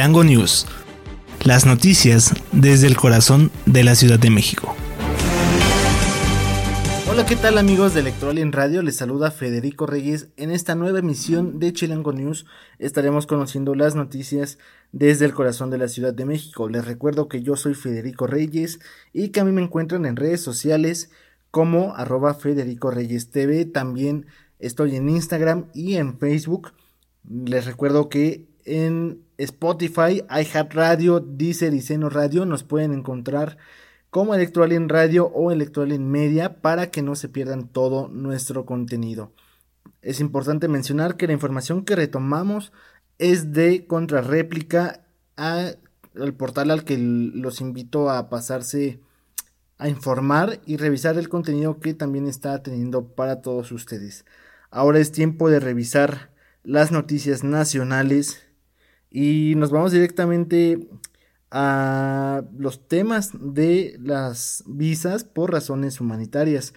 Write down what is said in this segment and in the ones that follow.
Chilango News. Las noticias desde el corazón de la Ciudad de México. Hola, ¿qué tal amigos de en Radio? Les saluda Federico Reyes. En esta nueva emisión de Chilango News estaremos conociendo las noticias desde el corazón de la Ciudad de México. Les recuerdo que yo soy Federico Reyes y que a mí me encuentran en redes sociales como arroba Federico Reyes TV. También estoy en Instagram y en Facebook. Les recuerdo que en Spotify, iHeartRadio, Deezer y Seno Radio nos pueden encontrar como Electroalien Radio o Electroalien Media para que no se pierdan todo nuestro contenido. Es importante mencionar que la información que retomamos es de contrarréplica al portal al que los invito a pasarse a informar y revisar el contenido que también está teniendo para todos ustedes. Ahora es tiempo de revisar las noticias nacionales y nos vamos directamente a los temas de las visas por razones humanitarias.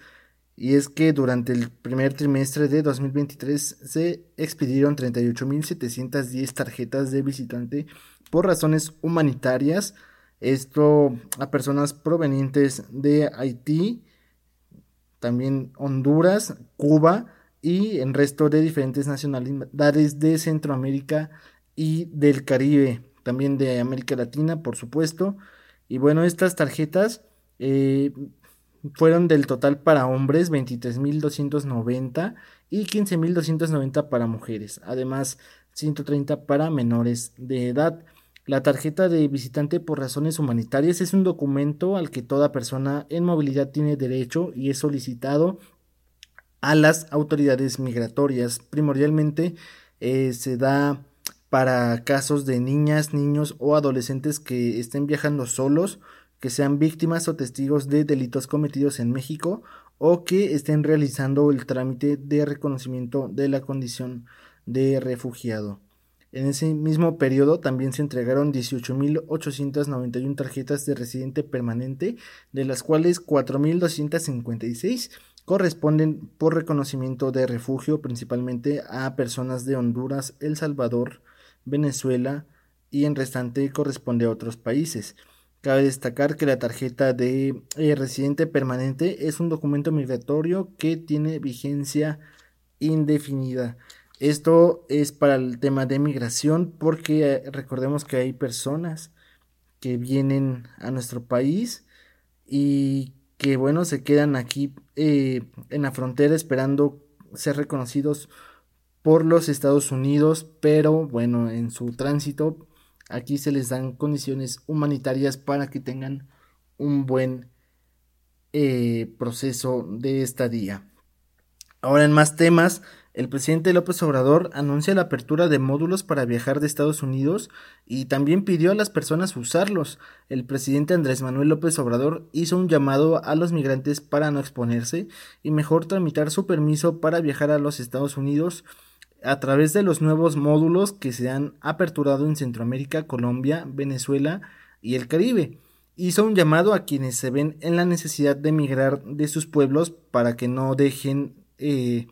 Y es que durante el primer trimestre de 2023 se expidieron 38.710 tarjetas de visitante por razones humanitarias. Esto a personas provenientes de Haití, también Honduras, Cuba y el resto de diferentes nacionalidades de Centroamérica y del Caribe también de América Latina, por supuesto. Y bueno, estas tarjetas eh, fueron del total para hombres 23.290 y 15.290 para mujeres, además 130 para menores de edad. La tarjeta de visitante por razones humanitarias es un documento al que toda persona en movilidad tiene derecho y es solicitado a las autoridades migratorias. Primordialmente eh, se da para casos de niñas, niños o adolescentes que estén viajando solos, que sean víctimas o testigos de delitos cometidos en México o que estén realizando el trámite de reconocimiento de la condición de refugiado. En ese mismo periodo también se entregaron 18.891 tarjetas de residente permanente, de las cuales 4.256 corresponden por reconocimiento de refugio principalmente a personas de Honduras, El Salvador, Venezuela y en restante corresponde a otros países. Cabe destacar que la tarjeta de eh, residente permanente es un documento migratorio que tiene vigencia indefinida. Esto es para el tema de migración porque eh, recordemos que hay personas que vienen a nuestro país y que bueno se quedan aquí eh, en la frontera esperando ser reconocidos por los Estados Unidos, pero bueno, en su tránsito aquí se les dan condiciones humanitarias para que tengan un buen eh, proceso de estadía. Ahora en más temas, el presidente López Obrador anuncia la apertura de módulos para viajar de Estados Unidos y también pidió a las personas usarlos. El presidente Andrés Manuel López Obrador hizo un llamado a los migrantes para no exponerse y mejor tramitar su permiso para viajar a los Estados Unidos a través de los nuevos módulos que se han aperturado en Centroamérica, Colombia, Venezuela y el Caribe. Hizo un llamado a quienes se ven en la necesidad de emigrar de sus pueblos para que no dejen eh,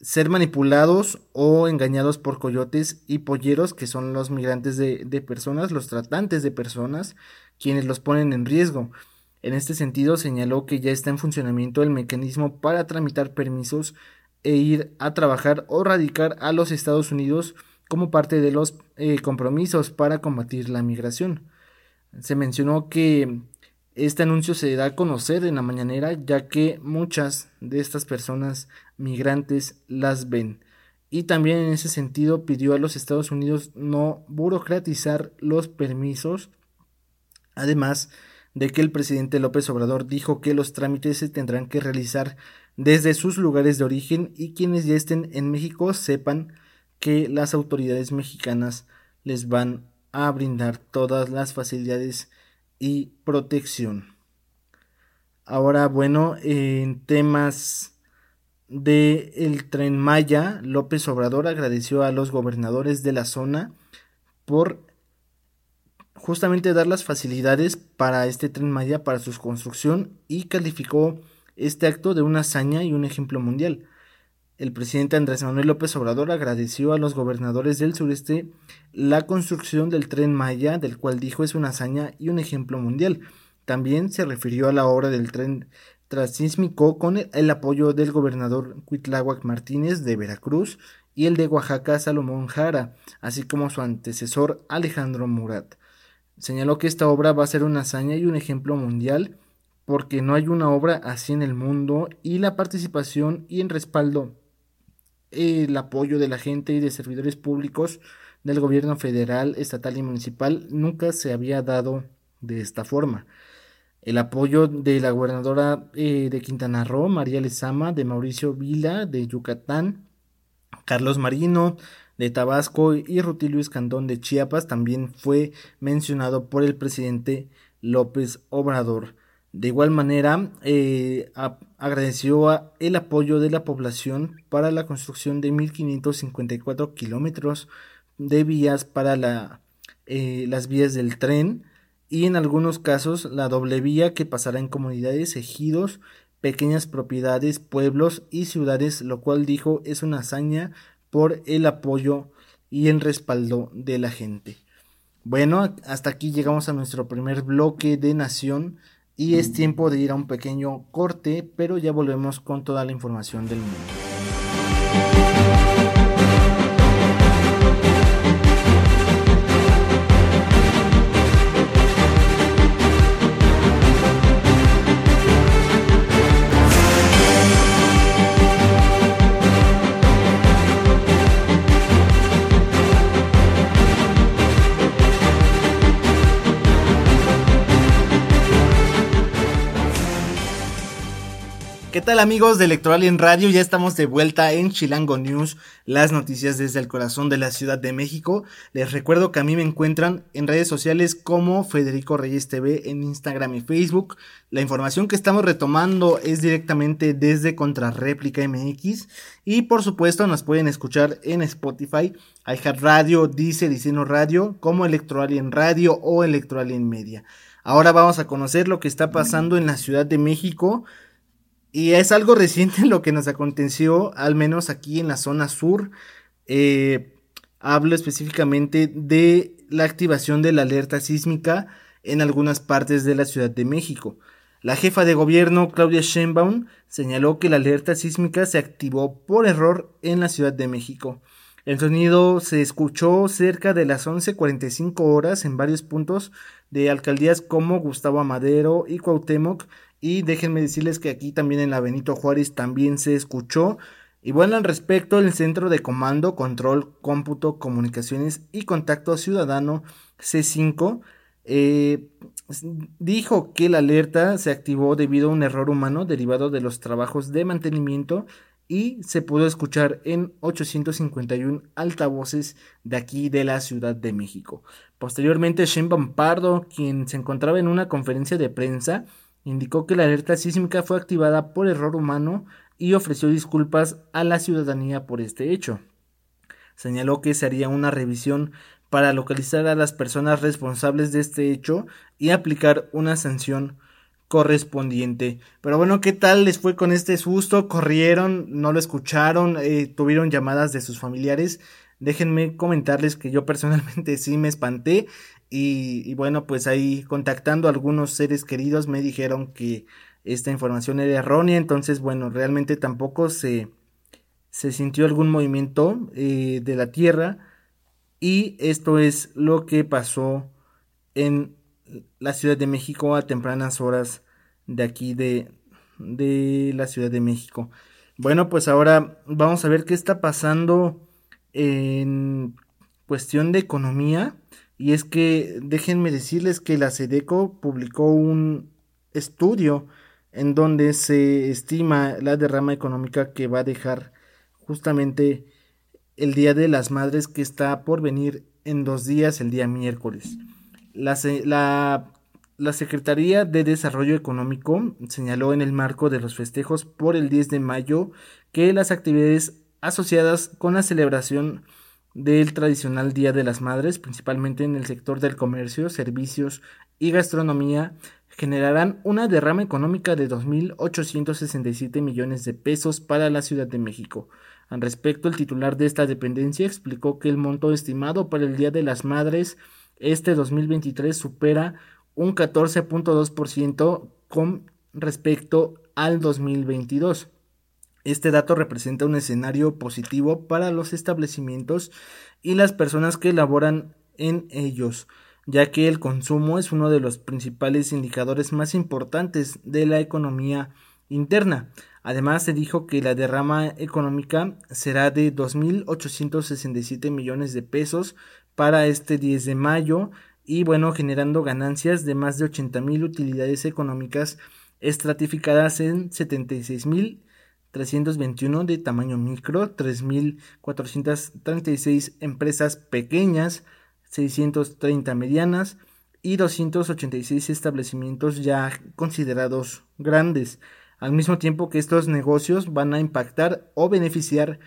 ser manipulados o engañados por coyotes y polleros, que son los migrantes de, de personas, los tratantes de personas, quienes los ponen en riesgo. En este sentido, señaló que ya está en funcionamiento el mecanismo para tramitar permisos e ir a trabajar o radicar a los Estados Unidos como parte de los eh, compromisos para combatir la migración. Se mencionó que este anuncio se da a conocer en la mañanera ya que muchas de estas personas migrantes las ven. Y también en ese sentido pidió a los Estados Unidos no burocratizar los permisos. Además de que el presidente López Obrador dijo que los trámites se tendrán que realizar desde sus lugares de origen y quienes ya estén en México sepan que las autoridades mexicanas les van a brindar todas las facilidades y protección. Ahora, bueno, en temas de el tren Maya, López Obrador agradeció a los gobernadores de la zona por justamente dar las facilidades para este tren Maya para su construcción y calificó este acto de una hazaña y un ejemplo mundial. el presidente Andrés Manuel López Obrador agradeció a los gobernadores del sureste la construcción del tren Maya, del cual dijo es una hazaña y un ejemplo mundial. También se refirió a la obra del tren transísmico con el apoyo del gobernador Cuitláhuac Martínez de Veracruz y el de Oaxaca Salomón Jara, así como su antecesor Alejandro Murat. Señaló que esta obra va a ser una hazaña y un ejemplo mundial porque no hay una obra así en el mundo y la participación y en respaldo el apoyo de la gente y de servidores públicos del gobierno federal, estatal y municipal nunca se había dado de esta forma. El apoyo de la gobernadora eh, de Quintana Roo, María Lezama, de Mauricio Vila, de Yucatán, Carlos Marino, de Tabasco y Rutilio Escandón de Chiapas también fue mencionado por el presidente López Obrador. De igual manera, eh, agradeció el apoyo de la población para la construcción de 1.554 kilómetros de vías para la, eh, las vías del tren y en algunos casos la doble vía que pasará en comunidades, ejidos, pequeñas propiedades, pueblos y ciudades, lo cual dijo es una hazaña por el apoyo y el respaldo de la gente. Bueno, hasta aquí llegamos a nuestro primer bloque de Nación y es tiempo de ir a un pequeño corte, pero ya volvemos con toda la información del mundo. Tal amigos de Electoral en Radio? Ya estamos de vuelta en Chilango News, las noticias desde el corazón de la Ciudad de México. Les recuerdo que a mí me encuentran en redes sociales como Federico Reyes TV en Instagram y Facebook. La información que estamos retomando es directamente desde Contrarréplica MX y por supuesto nos pueden escuchar en Spotify, Radio, Dice Diceno Radio, como Electoral en Radio o Electoral en Media. Ahora vamos a conocer lo que está pasando en la Ciudad de México y es algo reciente lo que nos aconteció, al menos aquí en la zona sur. Eh, hablo específicamente de la activación de la alerta sísmica en algunas partes de la Ciudad de México. La jefa de gobierno, Claudia Sheinbaum, señaló que la alerta sísmica se activó por error en la Ciudad de México. El sonido se escuchó cerca de las 11.45 horas en varios puntos de alcaldías como Gustavo Amadero y Cuauhtémoc y déjenme decirles que aquí también en la Benito Juárez también se escuchó. Y bueno, al respecto, el Centro de Comando, Control, Cómputo, Comunicaciones y Contacto Ciudadano C5 eh, dijo que la alerta se activó debido a un error humano derivado de los trabajos de mantenimiento y se pudo escuchar en 851 altavoces de aquí de la Ciudad de México. Posteriormente, Shen Pardo, quien se encontraba en una conferencia de prensa, indicó que la alerta sísmica fue activada por error humano y ofreció disculpas a la ciudadanía por este hecho. Señaló que se haría una revisión para localizar a las personas responsables de este hecho y aplicar una sanción correspondiente. Pero bueno, ¿qué tal les fue con este susto? ¿Corrieron? ¿No lo escucharon? Eh, ¿Tuvieron llamadas de sus familiares? Déjenme comentarles que yo personalmente sí me espanté y, bueno, pues ahí contactando a algunos seres queridos me dijeron que esta información era errónea, entonces bueno, realmente tampoco se, se sintió algún movimiento eh, de la Tierra y esto es lo que pasó en la Ciudad de México a tempranas horas de aquí de, de la Ciudad de México. Bueno, pues ahora vamos a ver qué está pasando en cuestión de economía. Y es que déjenme decirles que la SEDECO publicó un estudio en donde se estima la derrama económica que va a dejar justamente el Día de las Madres que está por venir en dos días, el día miércoles. La, la, la, Secretaría de Desarrollo Económico señaló en el marco de los festejos por el 10 de mayo que las actividades asociadas con la celebración del tradicional Día de las Madres, principalmente en el sector del comercio, servicios y gastronomía generarán una derrama económica de 2.867 millones de pesos para la Ciudad de México. Al respecto, el titular de esta dependencia explicó que el monto estimado para el Día de las Madres este 2023 supera un 14.2% con respecto al 2022. Este dato representa un escenario positivo para los establecimientos y las personas que laboran en ellos, ya que el consumo es uno de los principales indicadores más importantes de la economía interna. Además, se dijo que la derrama económica será de 2.867 millones de pesos para este 10 de mayo y bueno, generando ganancias de más de 80.000 utilidades económicas estratificadas en 76.321 de tamaño micro, 3.436 empresas pequeñas, 630 medianas y 286 establecimientos ya considerados grandes al mismo tiempo que estos negocios van a impactar o beneficiar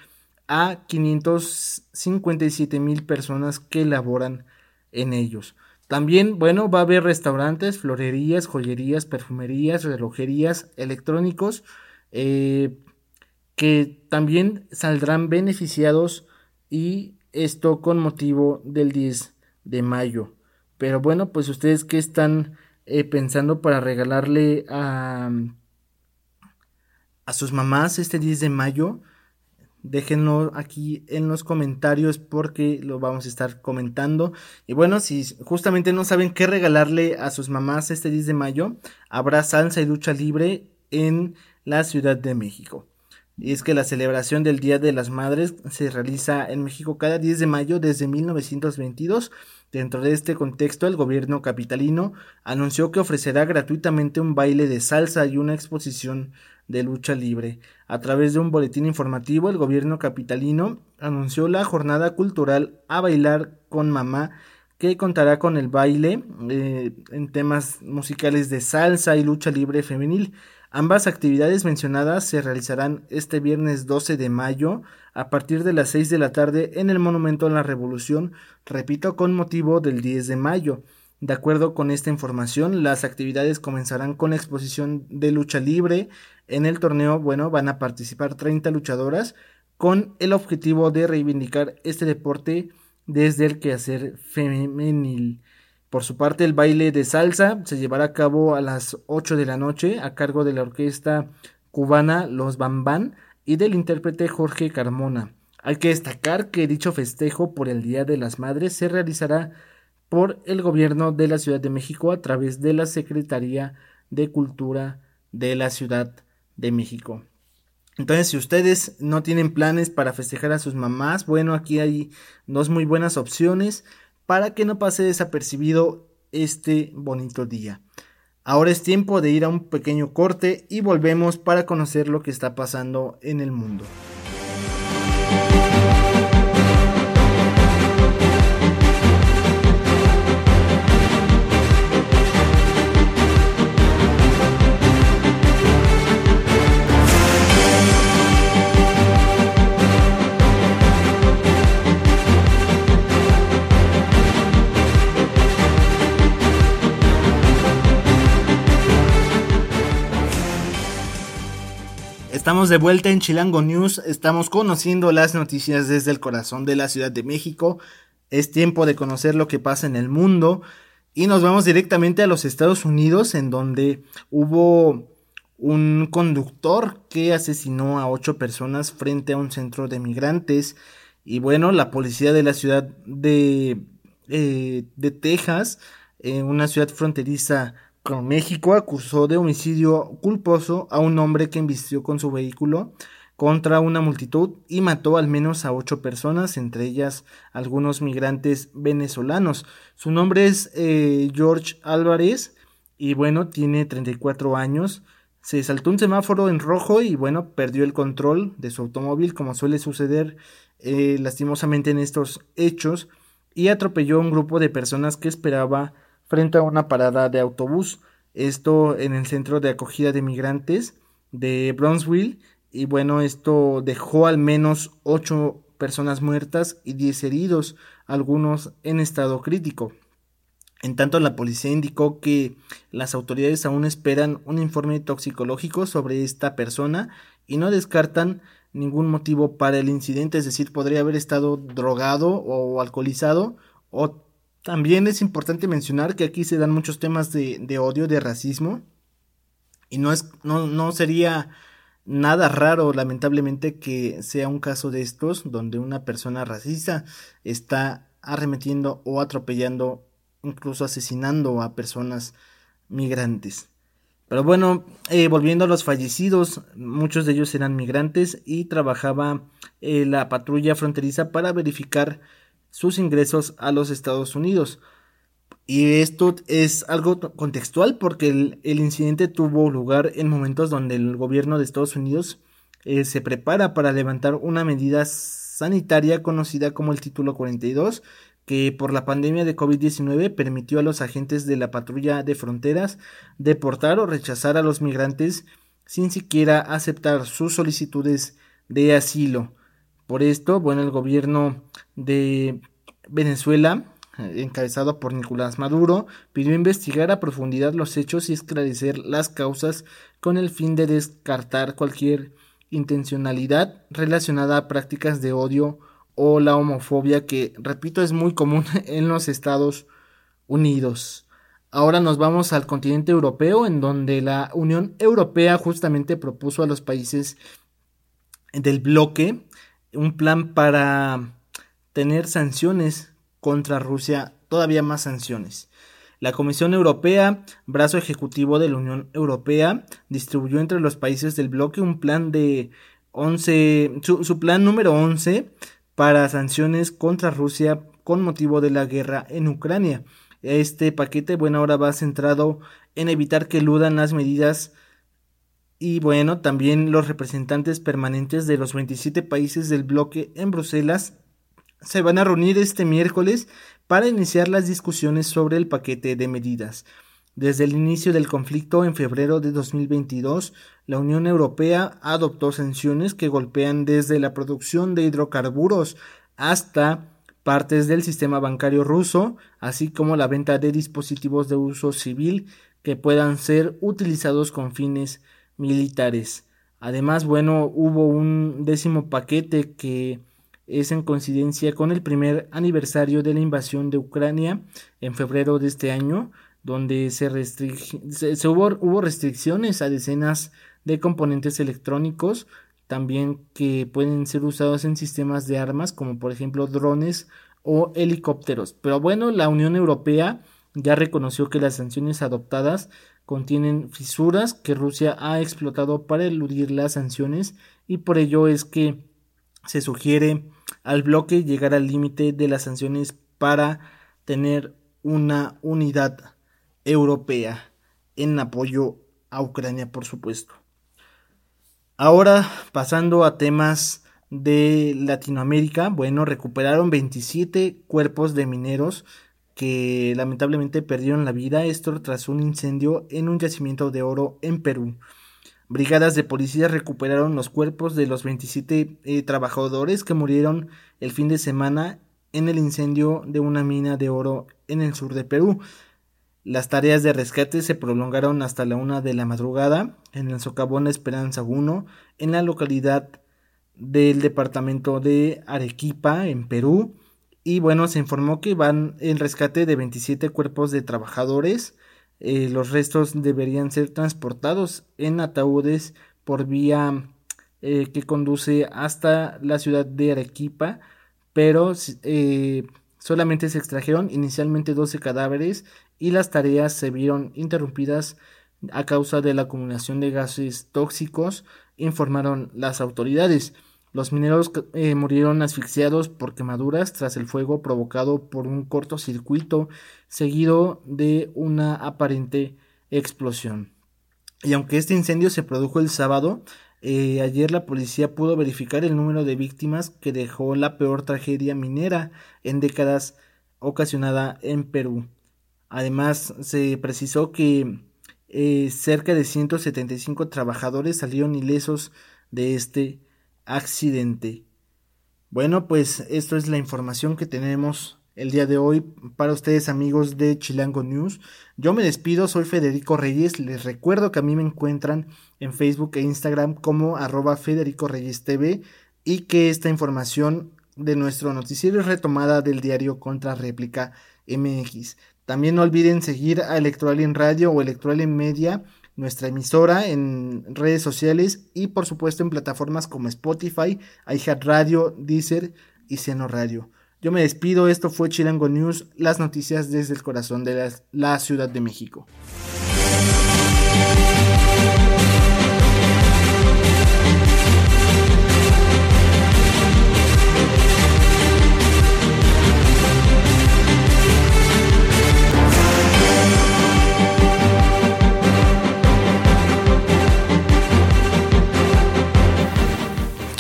a 557 mil personas que laboran en ellos. También, bueno, va a haber restaurantes, florerías, joyerías, perfumerías, relojerías, electrónicos, eh, que también saldrán beneficiados y esto con motivo del 10 de mayo. Pero bueno, pues ustedes qué están eh, pensando para regalarle a a sus mamás este 10 de mayo. Déjenlo aquí en los comentarios porque lo vamos a estar comentando. Y bueno, si justamente no saben qué regalarle a sus mamás este 10 de mayo, habrá salsa y ducha libre en la Ciudad de México. Y es que la celebración del Día de las Madres se realiza en México cada 10 de mayo desde 1922. Dentro de este contexto, el gobierno capitalino anunció que ofrecerá gratuitamente un baile de salsa y una exposición de lucha libre. A través de un boletín informativo, el gobierno capitalino anunció la jornada cultural a bailar con mamá que contará con el baile eh, en temas musicales de salsa y lucha libre femenil. Ambas actividades mencionadas se realizarán este viernes 12 de mayo a partir de las 6 de la tarde en el Monumento a la Revolución, repito, con motivo del 10 de mayo. De acuerdo con esta información, las actividades comenzarán con exposición de lucha libre. En el torneo, bueno, van a participar 30 luchadoras con el objetivo de reivindicar este deporte desde el quehacer femenil. Por su parte, el baile de salsa se llevará a cabo a las 8 de la noche a cargo de la orquesta cubana Los Bambán y del intérprete Jorge Carmona. Hay que destacar que dicho festejo por el Día de las Madres se realizará por el gobierno de la Ciudad de México a través de la Secretaría de Cultura de la Ciudad de México. Entonces, si ustedes no tienen planes para festejar a sus mamás, bueno, aquí hay dos muy buenas opciones para que no pase desapercibido este bonito día. Ahora es tiempo de ir a un pequeño corte y volvemos para conocer lo que está pasando en el mundo. Estamos de vuelta en Chilango News, estamos conociendo las noticias desde el corazón de la Ciudad de México. Es tiempo de conocer lo que pasa en el mundo. Y nos vamos directamente a los Estados Unidos en donde hubo un conductor que asesinó a ocho personas frente a un centro de migrantes. Y bueno, la policía de la ciudad de, eh, Texas, en una ciudad fronteriza México acusó de homicidio culposo a un hombre que embistió con su vehículo contra una multitud y mató al menos a ocho personas, entre ellas algunos migrantes venezolanos. Su nombre es eh, George Álvarez y bueno, tiene 34 años. Se saltó un semáforo en rojo y bueno, perdió el control de su automóvil como suele suceder eh, lastimosamente en estos hechos y atropelló a un grupo de personas que esperaba frente a una parada de autobús. Esto en el centro de acogida de migrantes de Brownsville. Y bueno, esto dejó al menos ocho personas muertas y diez heridos, algunos en estado crítico. En tanto, la policía indicó que las autoridades aún esperan un informe toxicológico sobre esta persona y no descartan ningún motivo para el incidente, es decir, podría haber estado drogado o alcoholizado o también es importante mencionar que aquí se dan muchos temas de, odio, de racismo y no, es, no, no sería nada raro, lamentablemente, que sea un caso de estos donde una persona racista está arremetiendo o atropellando, incluso asesinando a personas migrantes. Pero bueno, eh, volviendo a los fallecidos, muchos de ellos eran migrantes y trabajaba eh, la patrulla fronteriza para verificar sus ingresos a los Estados Unidos. Y esto es algo contextual porque el, incidente tuvo lugar en momentos donde el gobierno de Estados Unidos eh, se prepara para levantar una medida sanitaria conocida como el Título 42 que por la pandemia de COVID-19 permitió a los agentes de la patrulla de fronteras deportar o rechazar a los migrantes sin siquiera aceptar sus solicitudes de asilo. Por esto, bueno, el gobierno de Venezuela, encabezado por Nicolás Maduro, pidió investigar a profundidad los hechos y esclarecer las causas con el fin de descartar cualquier intencionalidad relacionada a prácticas de odio o la homofobia que, repito, es muy común en los Estados Unidos. Ahora nos vamos al continente europeo, en donde la Unión Europea justamente propuso a los países del bloque un plan para tener sanciones contra Rusia, todavía más sanciones. La Comisión Europea, brazo ejecutivo de la Unión Europea, distribuyó entre los países del bloque un plan de 11, su, su plan número 11 para sanciones contra Rusia con motivo de la guerra en Ucrania. Este paquete, bueno, ahora va centrado en evitar que eludan las medidas y bueno, también los representantes permanentes de los 27 países del bloque en Bruselas se van a reunir este miércoles para iniciar las discusiones sobre el paquete de medidas. Desde el inicio del conflicto en febrero de 2022, la Unión Europea adoptó sanciones que golpean desde la producción de hidrocarburos hasta partes del sistema bancario ruso, así como la venta de dispositivos de uso civil que puedan ser utilizados con fines. Además, bueno, hubo un décimo paquete que es en coincidencia con el primer aniversario de la invasión de Ucrania en febrero de este año, donde se, se, hubo, restricciones a decenas de componentes electrónicos, también que pueden ser usados en sistemas de armas, como por ejemplo drones o helicópteros. Pero bueno, la Unión Europea ya reconoció que las sanciones adoptadas contienen fisuras que Rusia ha explotado para eludir las sanciones y por ello es que se sugiere al bloque llegar al límite de las sanciones para tener una unidad europea en apoyo a Ucrania, por supuesto. Ahora, pasando a temas de Latinoamérica, bueno, recuperaron 27 cuerpos de mineros que lamentablemente perdieron la vida, esto tras un incendio en un yacimiento de oro en Perú. Brigadas de policía recuperaron los cuerpos de los 27 eh, trabajadores que murieron el fin de semana en el incendio de una mina de oro en el sur de Perú. Las tareas de rescate se prolongaron hasta la una de la madrugada en el socavón Esperanza 1, en la localidad del departamento de Arequipa, en Perú. Y bueno, se informó que van el rescate de 27 cuerpos de trabajadores. Eh, los restos deberían ser transportados en ataúdes por vía eh, que conduce hasta la ciudad de Arequipa, pero eh, solamente se extrajeron inicialmente 12 cadáveres y las tareas se vieron interrumpidas a causa de la acumulación de gases tóxicos, informaron las autoridades. Los mineros eh, murieron asfixiados por quemaduras tras el fuego provocado por un cortocircuito seguido de una aparente explosión. Y aunque este incendio se produjo el sábado, eh, ayer la policía pudo verificar el número de víctimas que dejó la peor tragedia minera en décadas ocasionada en Perú. Además, se precisó que eh, cerca de 175 trabajadores salieron ilesos de este accidente. Bueno, pues esto es la información que tenemos el día de hoy para ustedes amigos de Chilango News. Yo me despido, soy Federico Reyes, les recuerdo que a mí me encuentran en Facebook e Instagram como arroba Federico Reyes TV y que esta información de nuestro noticiero es retomada del diario Contra Réplica MX. También no olviden seguir a Electoral en Radio o Electoral en Media, nuestra emisora en redes sociales y por supuesto en plataformas como Spotify, iHeartRadio, Deezer y Seno Radio. Yo me despido, esto fue Chilango News, las noticias desde el corazón de la, la Ciudad de México.